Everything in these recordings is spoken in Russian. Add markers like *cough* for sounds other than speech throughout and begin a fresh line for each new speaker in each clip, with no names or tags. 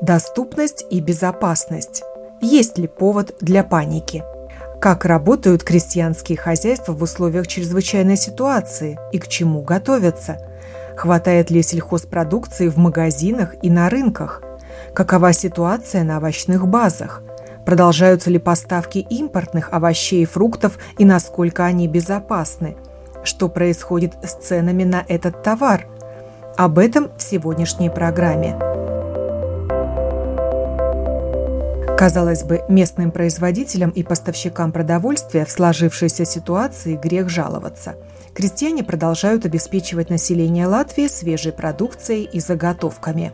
доступность и безопасность. Есть ли повод для паники? Как работают крестьянские хозяйства в условиях чрезвычайной ситуации и к чему готовятся? Хватает ли сельхозпродукции в магазинах и на рынках? Какова ситуация на овощных базах? Продолжаются ли поставки импортных овощей и фруктов и насколько они безопасны? Что происходит с ценами на этот товар – об этом в сегодняшней программе. Казалось бы, местным производителям и поставщикам продовольствия в сложившейся ситуации грех жаловаться. Крестьяне продолжают обеспечивать население Латвии свежей продукцией и заготовками.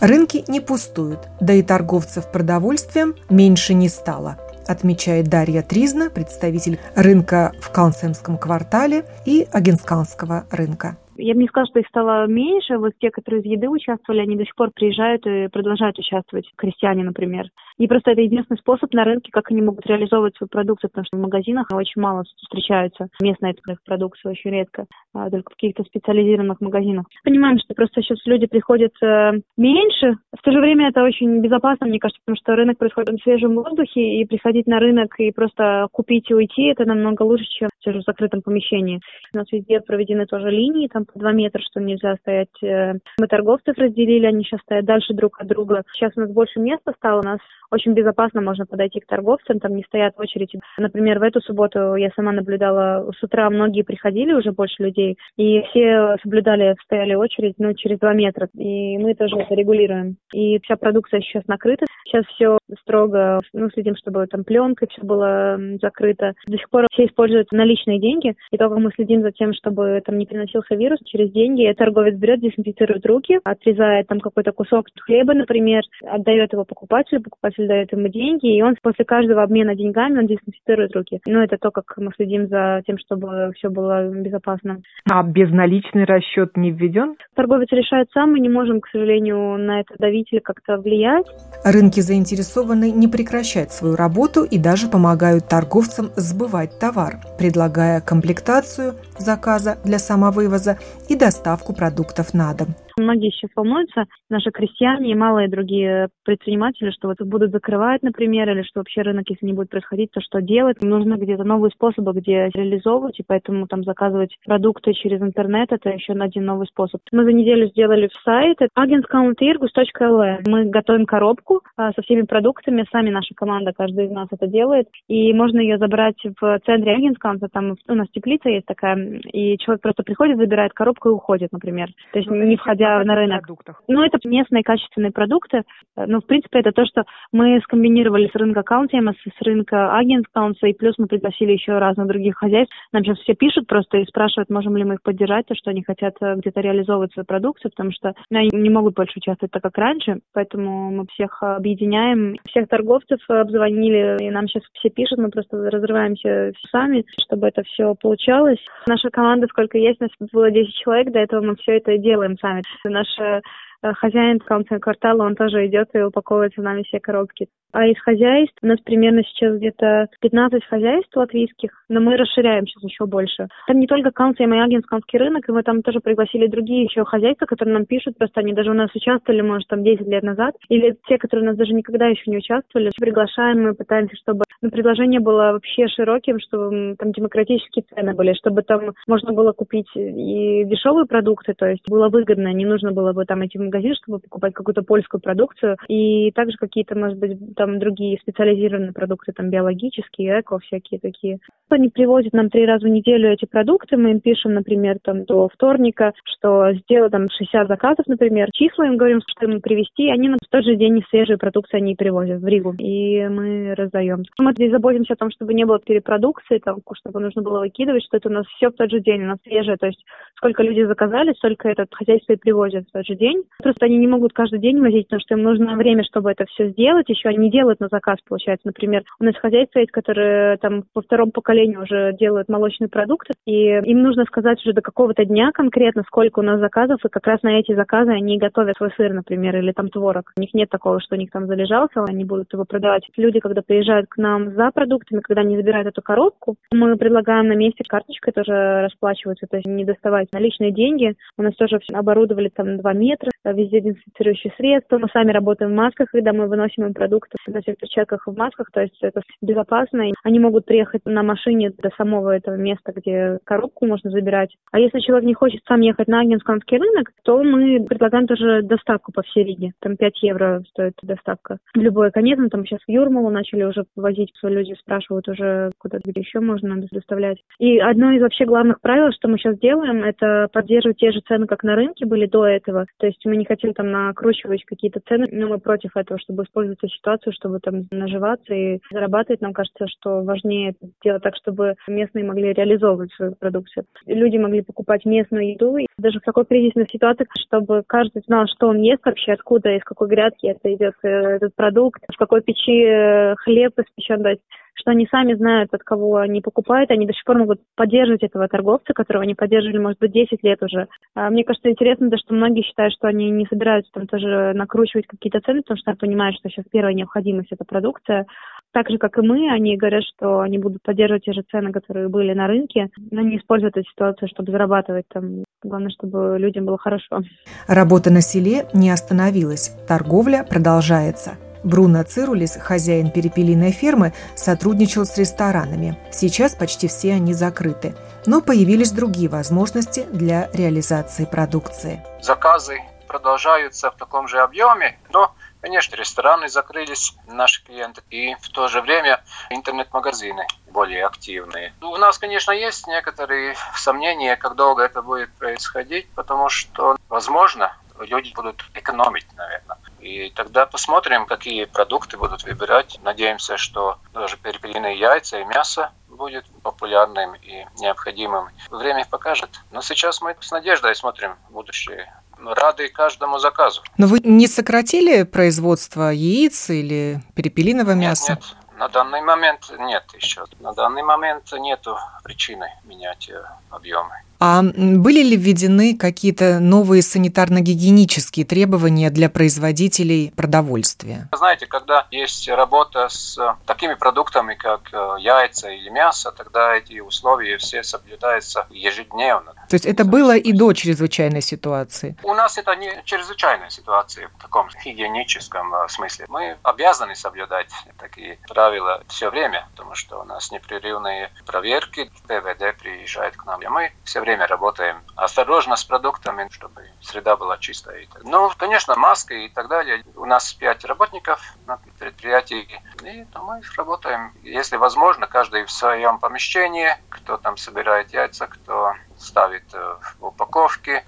Рынки не пустуют, да и торговцев продовольствием меньше не стало отмечает Дарья Тризна, представитель рынка в Калнсемском квартале и Агенсканского рынка.
Я бы не сказала, что их стало меньше. Вот те, которые из еды участвовали, они до сих пор приезжают и продолжают участвовать. Крестьяне, например. И просто это единственный способ на рынке, как они могут реализовывать свою продукцию, потому что в магазинах очень мало встречаются. Местная их продукция очень редко, а только в каких-то специализированных магазинах. Понимаем, что просто сейчас люди приходят э, меньше. В то же время это очень безопасно, мне кажется, потому что рынок происходит в свежем воздухе, и приходить на рынок и просто купить и уйти, это намного лучше, чем в закрытом помещении. У нас везде проведены тоже линии, там по два метра, что нельзя стоять. Э, мы торговцев разделили, они сейчас стоят дальше друг от друга. Сейчас у нас больше места стало, у нас очень безопасно можно подойти к торговцам, там не стоят очереди. Например, в эту субботу я сама наблюдала, с утра многие приходили, уже больше людей, и все соблюдали, стояли очередь, ну, через два метра, и мы тоже это регулируем. И вся продукция сейчас накрыта, сейчас все строго, ну, следим, чтобы там пленкой все было закрыто. До сих пор все используют наличные деньги, и только мы следим за тем, чтобы там не приносился вирус через деньги. Торговец берет, дезинфицирует руки, отрезает там какой-то кусок хлеба, например, отдает его покупателю, покупатель покупатель дает ему деньги, и он после каждого обмена деньгами он дезинфицирует руки. Ну, это то, как мы следим за тем, чтобы все было безопасно.
А безналичный расчет не введен?
Торговец решает сам, мы не можем, к сожалению, на это давить или как-то влиять.
Рынки заинтересованы не прекращать свою работу и даже помогают торговцам сбывать товар, предлагая комплектацию заказа для самовывоза и доставку продуктов на дом.
Многие сейчас волнуются, наши крестьяне и малые другие предприниматели, что вот будут закрывать, например, или что вообще рынок, если не будет происходить, то что делать? Нужно где-то новые способы, где реализовывать, и поэтому там заказывать продукты через интернет, это еще один новый способ. Мы за неделю сделали в сайт agenscountirgus.lv. Мы готовим коробку а, со всеми продуктами, сами наша команда, каждый из нас это делает, и можно ее забрать в центре Агенскаунта, там у нас теплица есть такая, и человек просто приходит, забирает коробку и уходит, например. То есть ну, не входя на рынок. Продуктах. Ну, это местные качественные продукты. Ну, в принципе, это то, что мы скомбинировали с рынка Каунтима, с рынка Агент Каунса, и плюс мы пригласили еще разных других хозяйств. Нам сейчас все пишут просто и спрашивают, можем ли мы их поддержать, то, что они хотят э, где-то реализовывать свою продукцию, потому что ну, они не могут больше участвовать так, как раньше, поэтому мы всех объединяем. Всех торговцев обзвонили, и нам сейчас все пишут, мы просто разрываемся сами, чтобы это все получалось. Наша команда, сколько есть, нас было 10 человек, до этого мы все это делаем сами. Наша хозяин в конце квартала, он тоже идет и упаковывает за нами все коробки. А из хозяйств у нас примерно сейчас где-то 15 хозяйств латвийских, но мы расширяем сейчас еще больше. Там не только Канция и Маягинский рынок, и мы там тоже пригласили другие еще хозяйства, которые нам пишут, просто они даже у нас участвовали, может, там 10 лет назад, или те, которые у нас даже никогда еще не участвовали. Приглашаем, мы пытаемся, чтобы ну, предложение было вообще широким, чтобы там демократические цены были, чтобы там можно было купить и дешевые продукты, то есть было выгодно, не нужно было бы там этим магазин, чтобы покупать какую-то польскую продукцию, и также какие-то, может быть, там другие специализированные продукты, там биологические, эко, всякие такие. Они привозят нам три раза в неделю эти продукты, мы им пишем, например, там до вторника, что сделал там 60 заказов, например, числа им говорим, что им привезти, они нам в тот же день свежие продукции они привозят в Ригу, и мы раздаем. Мы здесь заботимся о том, чтобы не было перепродукции, там, чтобы нужно было выкидывать, что это у нас все в тот же день, у нас свежее, то есть сколько люди заказали, столько этот хозяйство и привозят в тот же день. Просто они не могут каждый день возить, потому что им нужно время, чтобы это все сделать. Еще они делают на заказ, получается. Например, у нас хозяйство есть, которые там по второму поколению уже делают молочные продукты, и им нужно сказать уже до какого-то дня конкретно, сколько у нас заказов, и как раз на эти заказы они готовят свой сыр, например, или там творог. У них нет такого, что у них там залежался, они будут его продавать. Люди, когда приезжают к нам за продуктами, когда они забирают эту коробку, мы предлагаем на месте карточкой тоже расплачиваться, то есть не доставать наличные деньги. У нас тоже все оборудовали там 2 метра, везде дезинфицирующие средства. Мы сами работаем в масках, когда мы выносим им продукты на перчатках в масках, то есть это безопасно. Они могут приехать на машине до самого этого места, где коробку можно забирать. А если человек не хочет сам ехать на Агненскомский рынок, то мы предлагаем тоже доставку по всей Риге. Там 5 евро стоит доставка. В любой конец, ну, там сейчас в Юрмалу начали уже возить, люди спрашивают уже, куда где еще можно доставлять. И одно из вообще главных правил, что мы сейчас делаем, это поддерживать те же цены, как на рынке были до этого. То есть мы не хотим там накручивать какие-то цены, но мы против этого, чтобы использовать эту ситуацию, чтобы там наживаться и зарабатывать. Нам кажется, что важнее делать так, чтобы местные могли реализовывать свою продукцию. Люди могли покупать местную еду, и даже в такой кризисной ситуации, чтобы каждый знал, что он ест вообще, откуда, из какой грядки это идет э, этот продукт, в какой печи э, хлеб испечен, есть что они сами знают, от кого они покупают, они до сих пор могут поддерживать этого торговца, которого они поддерживали, может быть, 10 лет уже. А мне кажется, интересно, то, что многие считают, что они не собираются там тоже накручивать какие-то цены, потому что они понимают, что сейчас первая необходимость – это продукция. Так же, как и мы, они говорят, что они будут поддерживать те же цены, которые были на рынке, но не используют эту ситуацию, чтобы зарабатывать там. Главное, чтобы людям было хорошо.
Работа на селе не остановилась. Торговля продолжается. Бруно Цирулис, хозяин перепелиной фермы, сотрудничал с ресторанами. Сейчас почти все они закрыты. Но появились другие возможности для реализации продукции.
Заказы продолжаются в таком же объеме, но Конечно, рестораны закрылись, наши клиенты, и в то же время интернет-магазины более активные. У нас, конечно, есть некоторые сомнения, как долго это будет происходить, потому что, возможно, люди будут экономить, наверное. И тогда посмотрим, какие продукты будут выбирать. Надеемся, что даже перепелиные яйца и мясо будет популярным и необходимым. Время покажет. Но сейчас мы с надеждой смотрим будущее. Рады каждому заказу.
Но вы не сократили производство яиц или перепелиного мяса?
Нет, нет. На данный момент нет еще. На данный момент нету причины менять э, объемы.
А были ли введены какие-то новые санитарно-гигиенические требования для производителей продовольствия?
Знаете, когда есть работа с такими продуктами, как э, яйца или мясо, тогда эти условия все соблюдаются ежедневно.
То есть это было и до чрезвычайной ситуации?
У нас это не чрезвычайная ситуация в таком гигиеническом э, смысле. Мы обязаны соблюдать такие правила все время, потому что у нас непрерывные проверки, ПВД приезжает к нам, и мы все время время работаем осторожно с продуктами, чтобы среда была чистая. Ну, конечно, маски и так далее. У нас пять работников на предприятии, и ну, мы работаем, если возможно, каждый в своем помещении, кто там собирает яйца, кто ставит э, в упаковки,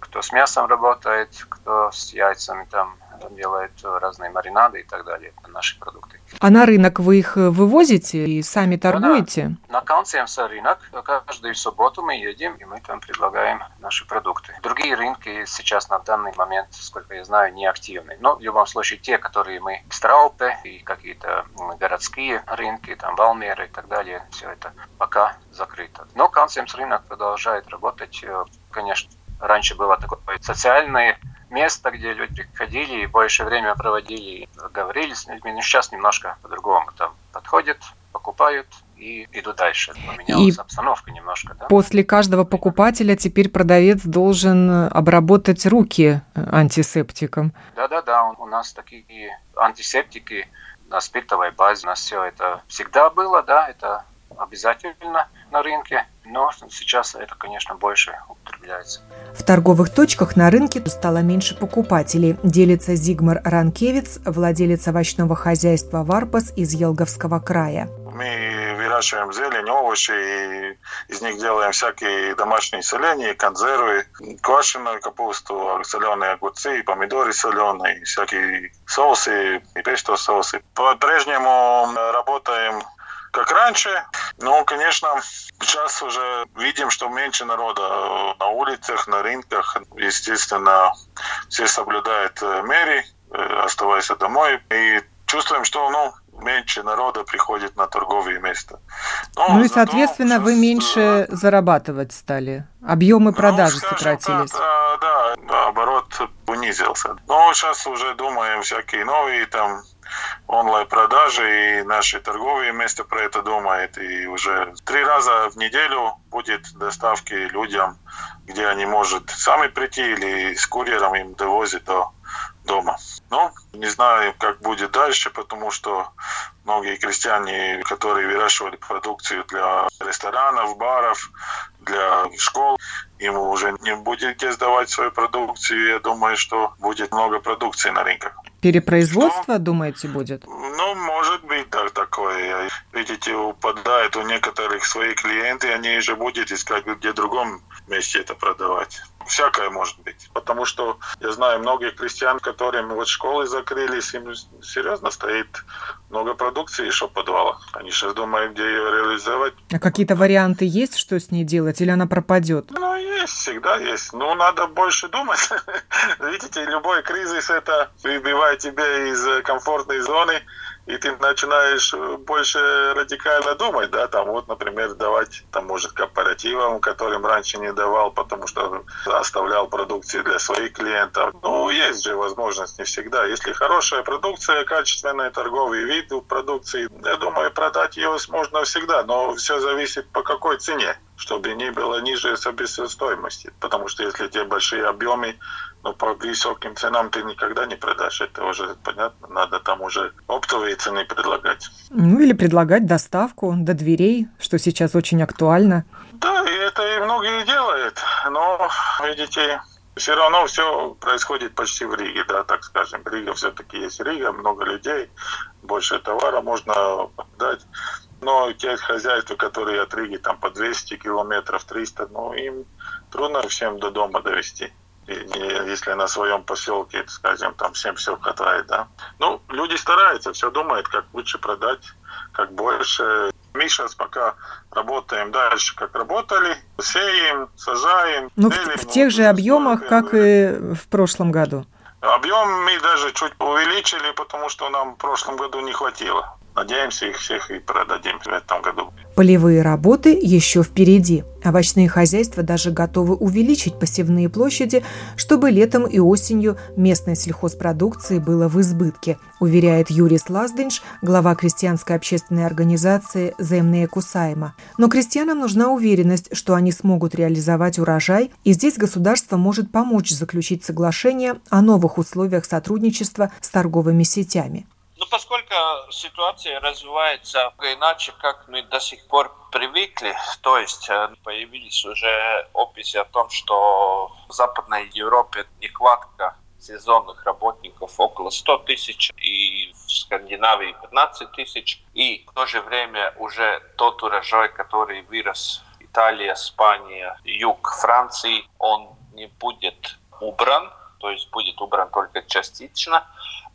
кто с мясом работает, кто с яйцами там делает разные маринады и так далее. Это наши продукты.
А на рынок вы их вывозите и сами торгуете?
Да, На Канцемса рынок. Каждую субботу мы едем, и мы там предлагаем наши продукты. Другие рынки сейчас на данный момент, сколько я знаю, не активны. Но в любом случае те, которые мы в Страупе и какие-то городские рынки, там Валмеры и так далее, все это пока закрыто. Но Канцемс рынок продолжает работать, э, конечно, раньше было такое социальное место, где люди приходили и больше время проводили, говорили с людьми. Но сейчас немножко по-другому. Там подходят, покупают и идут дальше. Поменялась и обстановка немножко. Да?
После каждого покупателя теперь продавец должен обработать руки антисептиком.
Да-да-да, у нас такие антисептики на спиртовой базе. У нас все это всегда было, да, это обязательно на рынке, но сейчас это, конечно, больше употребляется.
В торговых точках на рынке стало меньше покупателей, делится Зигмар Ранкевиц, владелец овощного хозяйства «Варпас» из Елговского края.
Мы выращиваем зелень, овощи, и из них делаем всякие домашние соленья, консервы, квашеную капусту, соленые огурцы, помидоры соленые, всякие соусы, и песто соусы. По-прежнему работаем как раньше. Но, конечно, сейчас уже видим, что меньше народа на улицах, на рынках. Естественно, все соблюдают меры, оставаясь домой. И чувствуем, что ну, меньше народа приходит на торговые места.
Но ну и, соответственно, вы меньше зарабатывать стали. Объемы ну, продажи ну, сократились.
Так, да, да, оборот унизился. Но сейчас уже думаем всякие новые там онлайн-продажи, и наши торговые места про это думают. И уже три раза в неделю будет доставки людям, где они могут сами прийти или с курьером им довозят до дома. Ну, не знаю, как будет дальше, потому что многие крестьяне, которые выращивали продукцию для ресторанов, баров, для школ, ему уже не будет где сдавать свою продукцию. Я думаю, что будет много продукции на рынках.
Перепроизводство, что? думаете, будет?
Ну, может быть, да, такое. Видите, упадает у некоторых свои клиенты, они же будут искать где в другом месте это продавать. Всякое может быть. Потому что я знаю многих крестьян, которым вот школы закрылись, им серьезно стоит много продукции еще в подвалах. Они сейчас думают, где ее реализовать.
А какие-то варианты есть, что с ней делать, или она пропадет?
Ну, есть, всегда есть. Ну, надо больше думать. *laughs* Видите, любой кризис это выбивает тебя из комфортной зоны и ты начинаешь э, больше радикально думать, да, там вот, например, давать, там, может, кооперативам, которым раньше не давал, потому что оставлял продукции для своих клиентов. Ну, есть же возможность не всегда. Если хорошая продукция, качественная, торговый вид продукции, я думаю, продать ее можно всегда, но все зависит по какой цене чтобы не было ниже себестоимости. Потому что если те большие объемы, но по высоким ценам ты никогда не продашь. Это уже понятно. Надо там уже оптовые цены предлагать.
Ну или предлагать доставку до дверей, что сейчас очень актуально.
Да, и это и многие делают. Но, видите, все равно все происходит почти в Риге, да, так скажем. Рига все-таки есть Рига, много людей, больше товара можно дать. Но те хозяйства, которые от Риги там по 200 километров, 300, ну им трудно всем до дома довести если на своем поселке, скажем, там всем все хватает, да. Ну, люди стараются, все думают, как лучше продать, как больше. Мы сейчас пока работаем дальше, как работали, сеем, сажаем.
Ну, в, в тех же объемах, как и в прошлом году.
Объем мы даже чуть увеличили, потому что нам в прошлом году не хватило. Надеемся, их всех и продадим в этом году.
Полевые работы еще впереди. Овощные хозяйства даже готовы увеличить посевные площади, чтобы летом и осенью местной сельхозпродукции было в избытке, уверяет Юрий Слазденш, глава крестьянской общественной организации «Земные Кусайма». Но крестьянам нужна уверенность, что они смогут реализовать урожай, и здесь государство может помочь заключить соглашение о новых условиях сотрудничества с торговыми сетями.
Ну, поскольку ситуация развивается иначе, как мы до сих пор привыкли, то есть э, появились уже описи о том, что в Западной Европе нехватка сезонных работников около 100 тысяч, и в Скандинавии 15 тысяч, и в то же время уже тот урожай, который вырос Италия, Испания, юг Франции, он не будет убран, то есть будет убран только частично,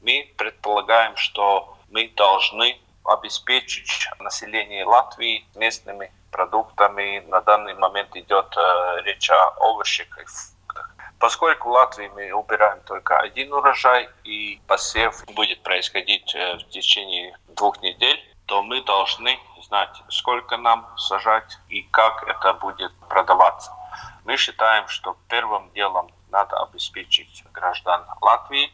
мы предполагаем, что мы должны обеспечить население Латвии местными продуктами. На данный момент идет э, речь о овощах и фруктах. Поскольку в Латвии мы убираем только один урожай и посев будет происходить э, в течение двух недель, то мы должны знать, сколько нам сажать и как это будет продаваться. Мы считаем, что первым делом надо обеспечить граждан Латвии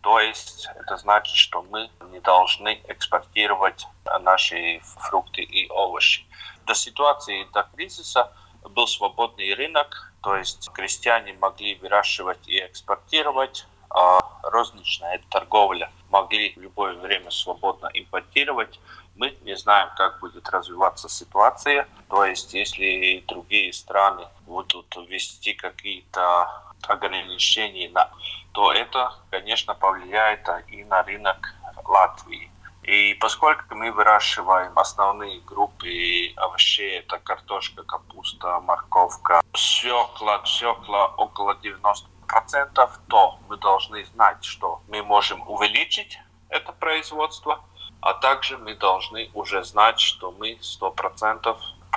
то есть это значит, что мы не должны экспортировать наши фрукты и овощи. До ситуации, до кризиса был свободный рынок, то есть крестьяне могли выращивать и экспортировать, а розничная торговля могли в любое время свободно импортировать. Мы не знаем, как будет развиваться ситуация. То есть, если другие страны будут ввести какие-то ограничения на то это, конечно, повлияет и на рынок Латвии. И поскольку мы выращиваем основные группы овощей, это картошка, капуста, морковка, свекла, свекла около 90%, то мы должны знать, что мы можем увеличить это производство, а также мы должны уже знать, что мы 100%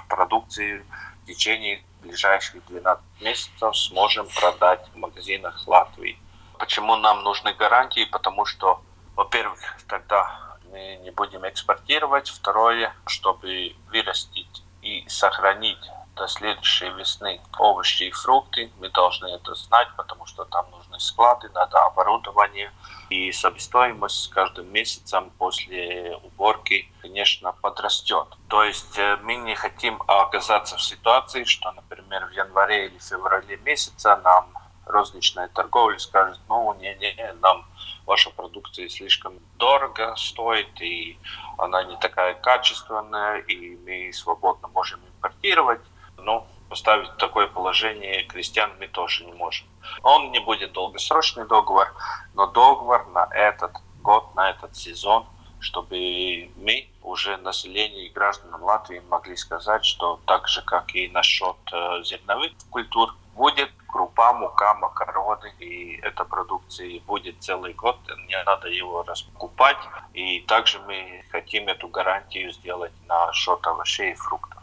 продукции в течение ближайших 12 месяцев сможем продать в магазинах Латвии. Почему нам нужны гарантии? Потому что, во-первых, тогда мы не будем экспортировать. Второе, чтобы вырастить и сохранить до следующей весны овощи и фрукты. Мы должны это знать, потому что там нужны склады, надо оборудование. И себестоимость с каждым месяцем после уборки, конечно, подрастет. То есть э, мы не хотим оказаться в ситуации, что, например, в январе или феврале месяца нам розничная торговля скажет, ну, не-не, нам ваша продукция слишком дорого стоит, и она не такая качественная, и мы свободно можем импортировать. Но поставить в такое положение крестьян мы тоже не можем. Он не будет долгосрочный договор, но договор на этот год, на этот сезон, чтобы мы уже население и гражданам Латвии могли сказать, что так же, как и насчет э, зерновых культур, будет крупа, мука, макароны, и эта продукция будет целый год, не надо его раскупать. И также мы хотим эту гарантию сделать на счет овощей и фруктов.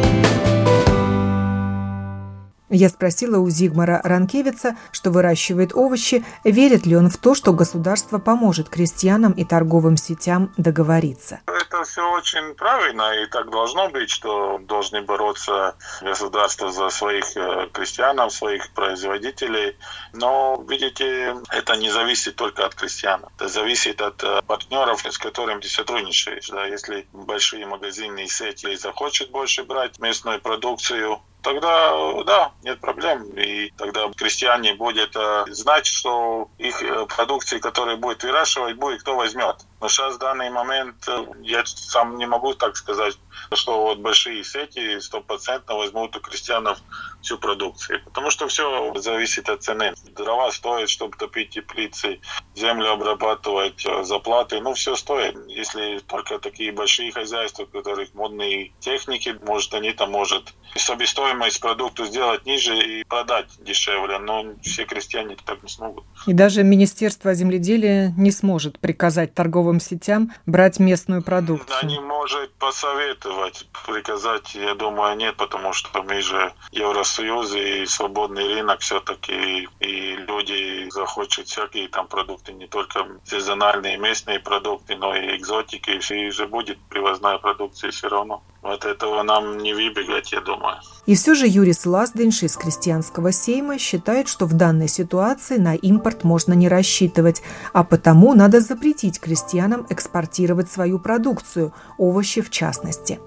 Я спросила у Зигмара Ранкевица, что выращивает овощи, верит ли он в то, что государство поможет крестьянам и торговым сетям договориться.
Это все очень правильно, и так должно быть, что должны бороться государство за своих э, крестьян, своих производителей. Но, видите, это не зависит только от крестьян. Это зависит от э, партнеров, с которыми ты сотрудничаешь. Да, если большие магазины и сети захочет больше брать местную продукцию, тогда да, нет проблем. И тогда крестьяне будут э, знать, что их э, продукции, которые будет выращивать, будет кто возьмет. Но сейчас в данный момент э, я сам не могу так сказать, что вот большие сети стопроцентно возьмут у крестьянов всю продукцию. Потому что все зависит от цены. Дрова стоят, чтобы топить теплицы, землю обрабатывать, заплаты, ну все стоит. Если только такие большие хозяйства, у которых модные техники, может они там может себестоимость продукта сделать ниже и продать дешевле, но все крестьяне так не смогут.
И даже Министерство земледелия не сможет приказать торговым сетям брать местную продукцию.
Они может посоветовать, приказать, я думаю, нет, потому что мы же Евросоюз и свободный рынок все-таки, и люди захочут всякие там продукты, не только сезональные местные продукты, но и экзотики, и же будет привозная продукция все равно. От этого нам не выбегать, я думаю.
И все же Юрис Лазденш из крестьянского сейма считает, что в данной ситуации на импорт можно не рассчитывать, а потому надо запретить крестьянам экспортировать свою продукцию, овощи в частности.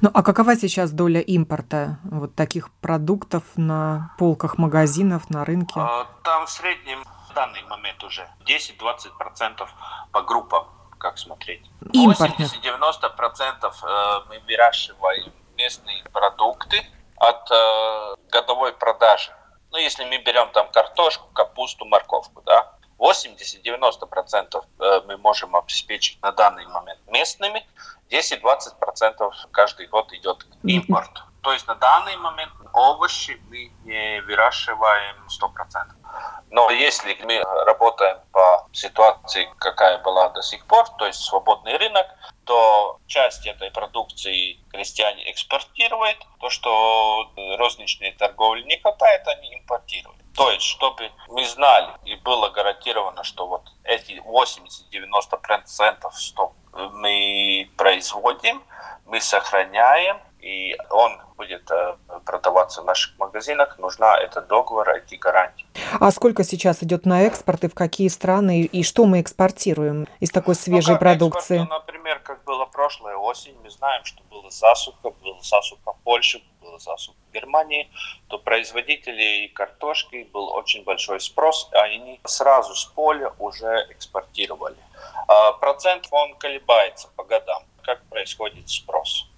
Ну а какова сейчас доля импорта вот таких продуктов на полках магазинов, на рынке? А,
там в среднем в данный момент уже 10-20% по группам как смотреть. 80-90% э, мы выращиваем местные продукты от э, годовой продажи. Ну, если мы берем там картошку, капусту, морковку, да, 80-90% э, мы можем обеспечить на данный момент местными, 10-20% каждый год идет импорт. То есть на данный момент овощи мы не выращиваем 100%. Но если мы работаем по ситуации, какая была до сих пор, то есть свободный рынок, то часть этой продукции крестьяне экспортируют, то, что розничной торговли не хватает, они импортируют. То есть, чтобы мы знали и было гарантировано, что вот эти 80-90% что мы производим, мы сохраняем, и он будет э, продаваться в наших магазинах, нужна это договор, эти гарантии.
А сколько сейчас идет на экспорт и в какие страны, и что мы экспортируем из такой ну, свежей ну, продукции?
Экспорт, например, как было прошлая осень, мы знаем, что было засуха, было засуха в Польше, было засуха в Германии, то производителей картошки был очень большой спрос, а они сразу с поля уже экспортировали. А процент он колебается по годам, как происходит спрос.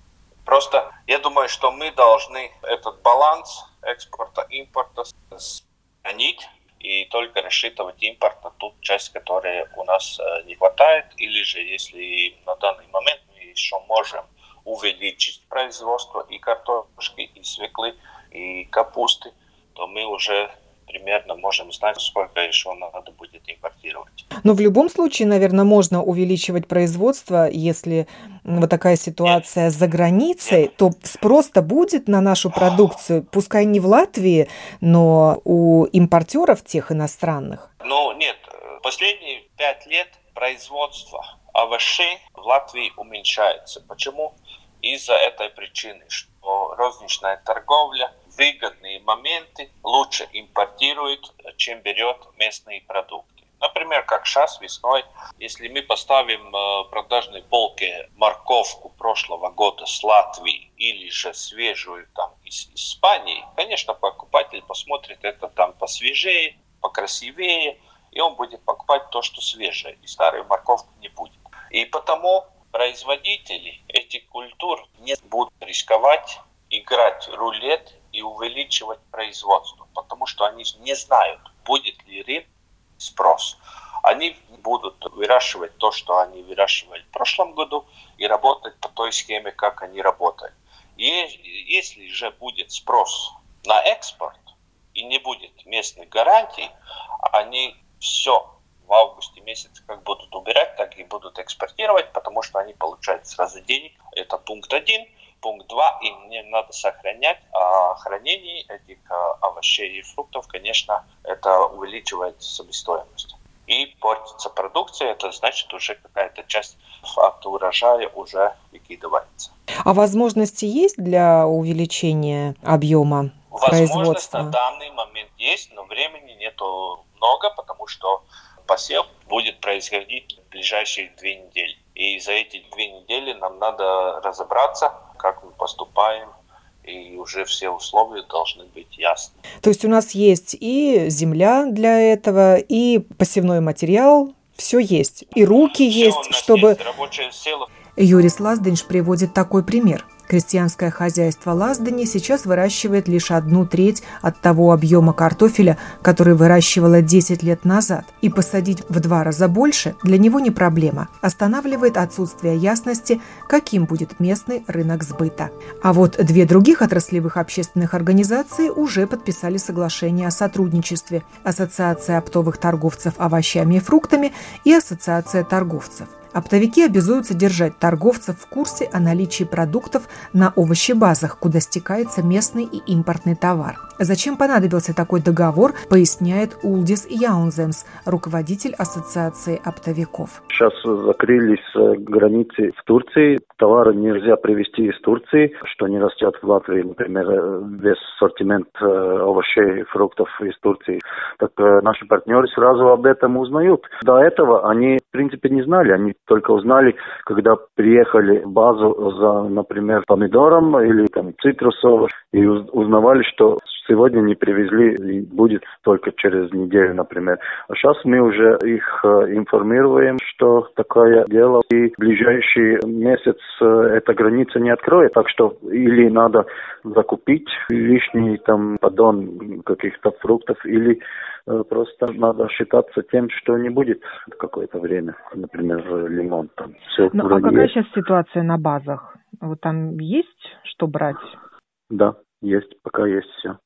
Просто я думаю, что мы должны этот баланс экспорта, импорта сохранить и только рассчитывать импорт на ту часть, которая у нас э, не хватает, или же если на данный момент мы еще можем увеличить производство и картошки, и свеклы, и капусты, то мы уже примерно можем знать, сколько еще надо будет импортировать.
Но в любом случае, наверное, можно увеличивать производство, если вот такая ситуация нет. за границей, нет. то спрос-то будет на нашу продукцию, пускай не в Латвии, но у импортеров тех иностранных.
Ну, нет, последние пять лет производство овощей в Латвии уменьшается. Почему? Из-за этой причины, что розничная торговля выгодные моменты лучше импортирует, чем берет местные продукты. Например, как сейчас весной, если мы поставим э, продажной полке морковку прошлого года с Латвии или же свежую там из Испании, конечно, покупатель посмотрит это там посвежее, покрасивее, и он будет покупать то, что свежее, и старую морковку не будет. И потому производители этих культур не будут рисковать играть рулет и увеличивать производство, потому что они не знают, будет ли рыб спрос. Они будут выращивать то, что они выращивали в прошлом году, и работать по той схеме, как они работали. И если же будет спрос на экспорт и не будет местных гарантий, они все в августе месяце как будут убирать, так и будут экспортировать, потому что они получают сразу денег. Это пункт один. Пункт два, им не надо сохранять. А хранение этих а, овощей и фруктов, конечно, это увеличивает себестоимость. И портится продукция, это значит уже какая-то часть от урожая уже выкидывается.
А возможности есть для увеличения объема Возможность на
данный момент есть, но времени нету много, потому что посев будет происходить в ближайшие две недели. И за эти две недели нам надо разобраться, как мы поступаем, и уже все условия должны быть ясны.
То есть у нас есть и земля для этого, и посевной материал, все есть, и руки все есть, чтобы... Есть рабочая сила. Юрис Лазденш приводит такой пример – Крестьянское хозяйство Лаздани сейчас выращивает лишь одну треть от того объема картофеля, который выращивало 10 лет назад. И посадить в два раза больше для него не проблема. Останавливает отсутствие ясности, каким будет местный рынок сбыта. А вот две других отраслевых общественных организаций уже подписали соглашение о сотрудничестве. Ассоциация оптовых торговцев овощами и фруктами и Ассоциация торговцев. Оптовики обязуются держать торговцев в курсе о наличии продуктов на овощебазах, куда стекается местный и импортный товар. Зачем понадобился такой договор, поясняет Улдис Яунземс, руководитель Ассоциации оптовиков.
Сейчас закрылись э, границы в Турции. Товары нельзя привезти из Турции, что не растет в Латвии, например, э, весь ассортимент э, овощей и фруктов из Турции. Так наши партнеры сразу об этом узнают. До этого они, в принципе, не знали. Они только узнали, когда приехали в базу за, например, помидором или там цитрусовым, и узнавали, что сегодня не привезли и будет только через неделю, например. А сейчас мы уже их э, информируем, что такое дело, и в ближайший месяц э, эта граница не откроет, так что или надо закупить лишний там поддон каких-то фруктов, или э, просто надо считаться тем, что не будет какое-то время, например, лимон. Там
все ну, а какая есть. сейчас ситуация на базах? Вот там есть что брать?
Да, есть, пока есть все.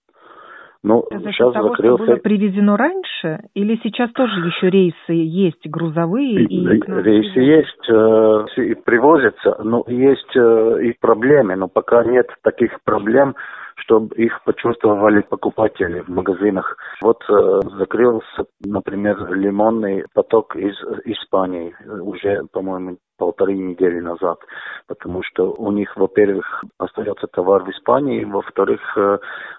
Ну, За сейчас того, закрылся... что было привезено раньше, или сейчас тоже еще рейсы есть грузовые? И,
рейсы есть, э, и привозятся, но есть э, и проблемы, но пока нет таких проблем, чтобы их почувствовали покупатели в магазинах. Вот э, закрылся, например, лимонный поток из Испании уже, по-моему, полторы недели назад, потому что у них, во-первых, остается товар в Испании, во-вторых, э,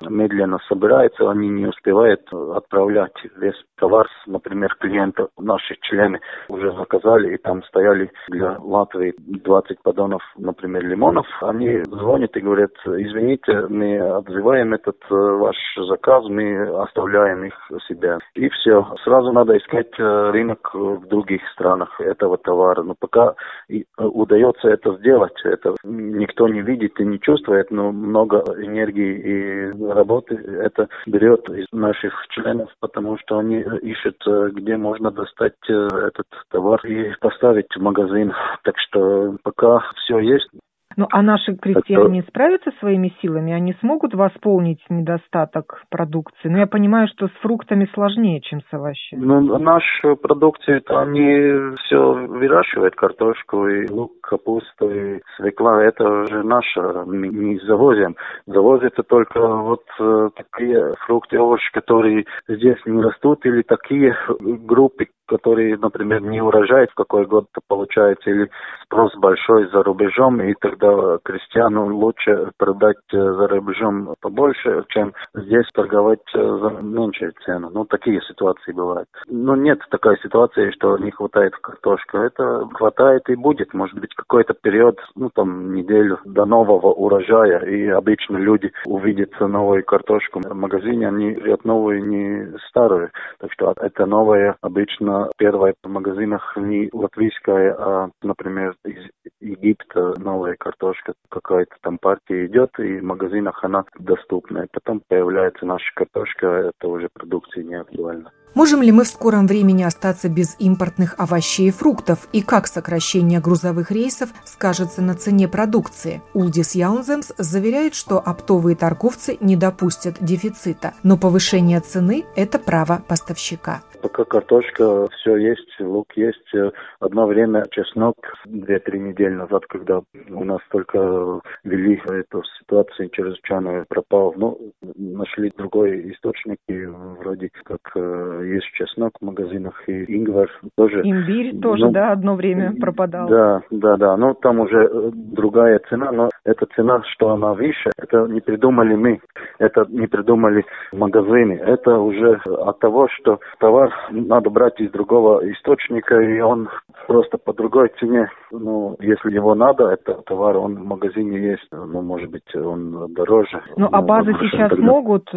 медленно собирается, они не успевают отправлять весь товар, например, клиентов, наши члены уже заказали, и там стояли для Латвии 20 поддонов, например, лимонов. Они звонят и говорят, извините, мы отзываем этот э, ваш заказ, мы оставляем их себе. И все. Сразу надо искать э, рынок в других странах этого товара. Но пока э, удается это сделать. Это никто не видит и не чувствует, но много энергии и работы это берет из наших членов, потому что они ищут, э, где можно достать э, этот товар и поставить в магазин. Так что пока все есть.
Ну, а наши крестьяне Это... справятся своими силами? Они смогут восполнить недостаток продукции? Ну, я понимаю, что с фруктами сложнее, чем с овощами.
Ну, наша продукция, это они все выращивают, картошку и лук, капусту и свекла. Это уже наше, мы не завозим. Завозятся только вот э, такие фрукты, овощи, которые здесь не растут, или такие группы, которые, например, не урожай в какой год получается, или спрос большой за рубежом, и тогда крестьяну лучше продать э, за рубежом побольше, чем здесь торговать э, за меньшую цену. Ну, такие ситуации бывают. Но нет такой ситуации, что не хватает картошки. Это хватает и будет. Может быть, какой-то период, ну, там, неделю до нового урожая, и обычно люди увидят новую картошку в магазине, они берут новую, не старую. Так что это новая обычно первая в магазинах не латвийская, а, например, из Египта новая картошка какая-то там партия идет, и в магазинах она доступна. И потом появляется наша картошка, это уже продукция не актуальна.
Можем ли мы в скором времени остаться без импортных овощей и фруктов? И как сокращение грузовых рейсов скажется на цене продукции? Улдис Яунземс заверяет, что оптовые торговцы не допустят дефицита, но повышение цены – это право поставщика
пока картошка, все есть, лук есть. Одно время чеснок, две-три недели назад, когда у нас только ввели эту ситуацию чрезвычайную, пропал. Ну, нашли другой источник, и вроде как э, есть чеснок в магазинах, и ингвар тоже.
Имбирь тоже, ну, да, одно время пропадал.
Да, да, да. Ну, там уже э, другая цена, но эта цена, что она выше, это не придумали мы, это не придумали магазины. Это уже от того, что товар надо брать из другого источника, и он просто по другой цене. Ну, если его надо, это товар, он в магазине есть, ну, может быть, он дороже.
Ну, а базы ну, сейчас тогда... могут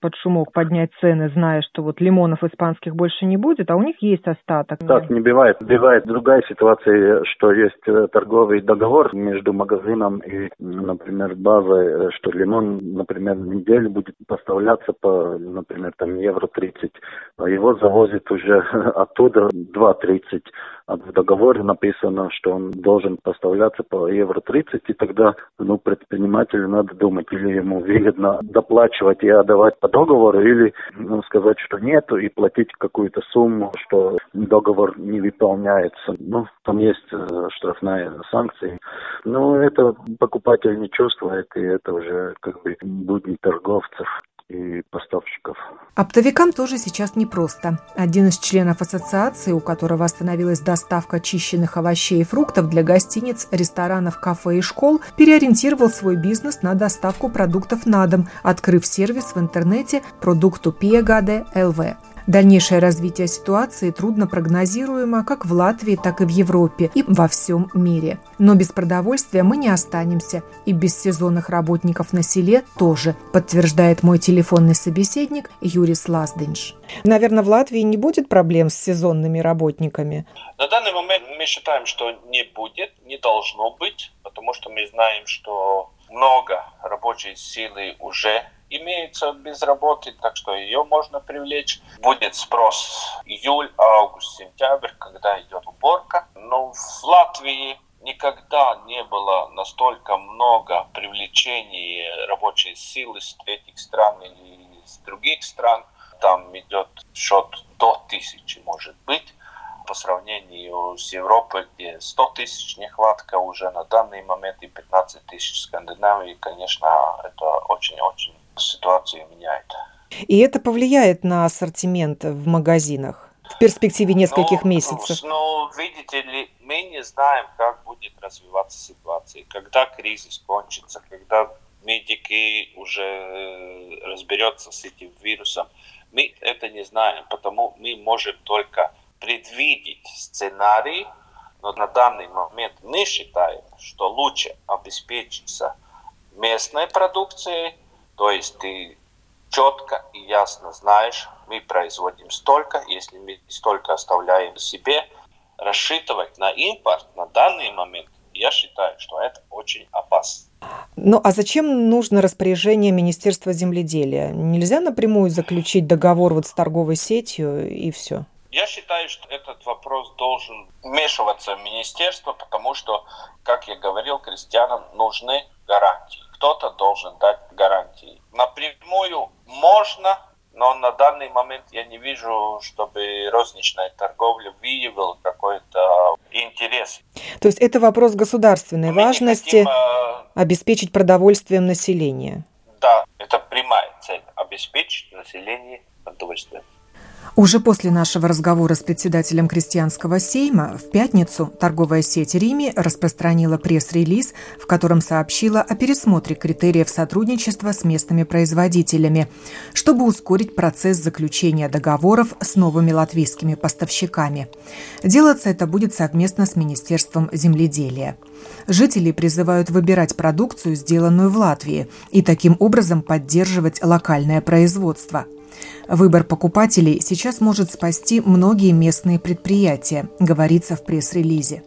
под шумок поднять цены, зная, что вот лимонов испанских больше не будет, а у них есть остаток.
Так не бывает. Бывает другая ситуация, что есть э, торговый договор между магазином и, например, базой, что лимон, например, неделю будет поставляться по, например, там евро 30, а его завозят уже *laughs* оттуда 2.30. В договоре написано, что он должен поставляться по евро 30, и тогда ну, предпринимателю надо думать, или ему выгодно доплачивать и отдавать по договору, или ну, сказать, что нету, и платить какую-то сумму, что договор не выполняется. Ну, там есть э, штрафная санкция. Но это покупатель не чувствует, и это уже как бы будни торговцев и поставщиков.
Оптовикам тоже сейчас непросто. Один из членов ассоциации, у которого остановилась доставка чищенных овощей и фруктов для гостиниц, ресторанов, кафе и школ, переориентировал свой бизнес на доставку продуктов на дом, открыв сервис в интернете «Продукту Пиегаде ЛВ». Дальнейшее развитие ситуации трудно прогнозируемо как в Латвии, так и в Европе и во всем мире. Но без продовольствия мы не останемся, и без сезонных работников на селе тоже, подтверждает мой телефонный собеседник Юрис Лаздинш. Наверное, в Латвии не будет проблем с сезонными работниками?
На данный момент мы считаем, что не будет, не должно быть, потому что мы знаем, что много рабочей силы уже имеется без работы, так что ее можно привлечь. Будет спрос июль, август, сентябрь, когда идет уборка. Но в Латвии никогда не было настолько много привлечений рабочей силы с третьих стран или с других стран. Там идет счет до тысячи, может быть по сравнению с Европой, где 100 тысяч нехватка уже на данный момент и 15 тысяч в Скандинавии, конечно, это очень-очень ситуацию меняет.
И это повлияет на ассортимент в магазинах в перспективе нескольких
ну,
месяцев?
Ну, видите ли, мы не знаем, как будет развиваться ситуация, когда кризис кончится, когда медики уже э, разберется с этим вирусом. Мы это не знаем, потому мы можем только предвидеть сценарий, но на данный момент мы считаем, что лучше обеспечиться местной продукцией, то есть ты четко и ясно знаешь, мы производим столько, если мы столько оставляем себе, рассчитывать на импорт на данный момент, я считаю, что это очень опасно.
Ну а зачем нужно распоряжение Министерства земледелия? Нельзя напрямую заключить договор вот с торговой сетью и все?
Я считаю, что этот вопрос должен вмешиваться в министерство, потому что, как я говорил, крестьянам нужны гарантии. Кто-то должен дать гарантии. Напрямую можно, но на данный момент я не вижу, чтобы розничная торговля выявила какой-то интерес.
То есть это вопрос государственной Мы важности хотим, э, обеспечить продовольствием населения?
Да, это прямая цель – обеспечить население продовольствием.
Уже после нашего разговора с председателем крестьянского сейма в пятницу торговая сеть Рими распространила пресс-релиз, в котором сообщила о пересмотре критериев сотрудничества с местными производителями, чтобы ускорить процесс заключения договоров с новыми латвийскими поставщиками. Делаться это будет совместно с Министерством земледелия. Жители призывают выбирать продукцию, сделанную в Латвии, и таким образом поддерживать локальное производство – Выбор покупателей сейчас может спасти многие местные предприятия, говорится в пресс-релизе.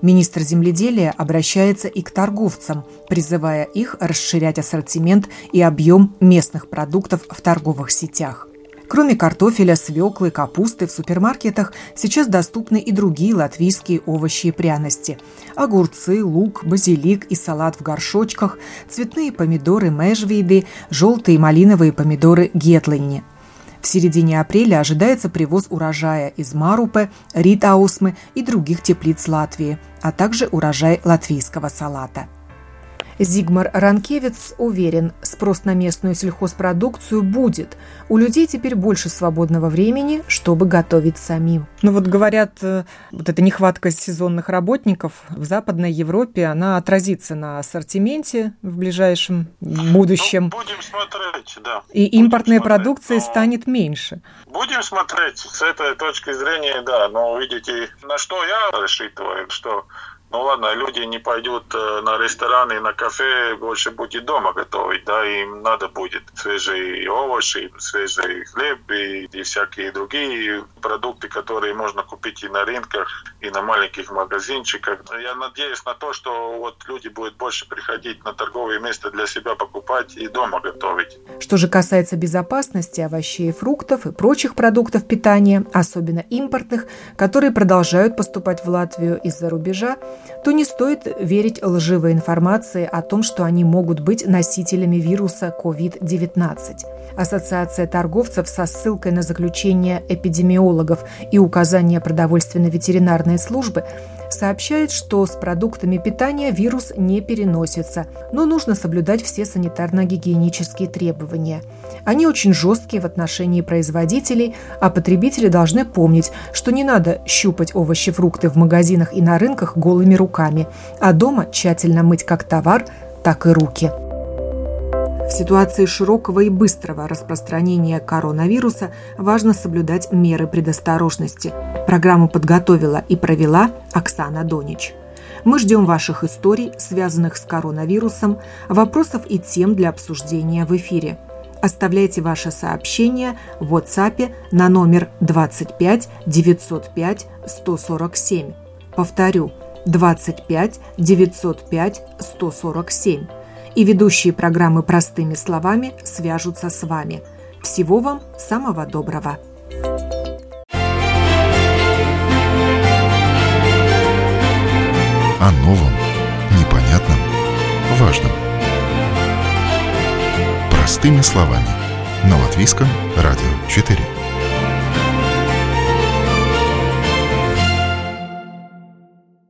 Министр земледелия обращается и к торговцам, призывая их расширять ассортимент и объем местных продуктов в торговых сетях. Кроме картофеля, свеклы, капусты в супермаркетах сейчас доступны и другие латвийские овощи и пряности. Огурцы, лук, базилик и салат в горшочках, цветные помидоры межвиды, желтые и малиновые помидоры гетлинни – в середине апреля ожидается привоз урожая из Марупе, Ритаусмы и других теплиц Латвии, а также урожай латвийского салата. Зигмар Ранкевец уверен, спрос на местную сельхозпродукцию будет. У людей теперь больше свободного времени, чтобы готовить самим. Ну вот говорят, э, вот эта нехватка сезонных работников в Западной Европе, она отразится на ассортименте в ближайшем будущем. Ну,
будем смотреть, да.
И будем импортной смотреть, продукции но... станет меньше.
Будем смотреть с этой точки зрения, да. Но видите, на что я рассчитываю, что ну ладно, люди не пойдут э, на рестораны, на кафе, больше будет дома готовить, да, им надо будет свежие овощи, свежий хлеб и, и всякие другие продукты, которые можно купить и на рынках, и на маленьких магазинчиках. Я надеюсь на то, что вот люди будут больше приходить на торговые места для себя покупать и дома готовить.
Что же касается безопасности овощей, фруктов и прочих продуктов питания, особенно импортных, которые продолжают поступать в Латвию из-за рубежа, то не стоит верить лживой информации о том, что они могут быть носителями вируса COVID-19. Ассоциация торговцев со ссылкой на заключение эпидемиологов и указания продовольственной ветеринарной службы сообщает, что с продуктами питания вирус не переносится, но нужно соблюдать все санитарно-гигиенические требования. Они очень жесткие в отношении производителей, а потребители должны помнить, что не надо щупать овощи, фрукты в магазинах и на рынках голыми руками, а дома тщательно мыть как товар, так и руки. В ситуации широкого и быстрого распространения коронавируса важно соблюдать меры предосторожности. Программу подготовила и провела Оксана Донич. Мы ждем ваших историй, связанных с коронавирусом, вопросов и тем для обсуждения в эфире. Оставляйте ваши сообщения в WhatsApp на номер 25 905 147. Повторю, 25 905 147 и ведущие программы «Простыми словами» свяжутся с вами. Всего вам самого доброго!
О новом, непонятном, важном. Простыми словами. На Латвийском радио 4.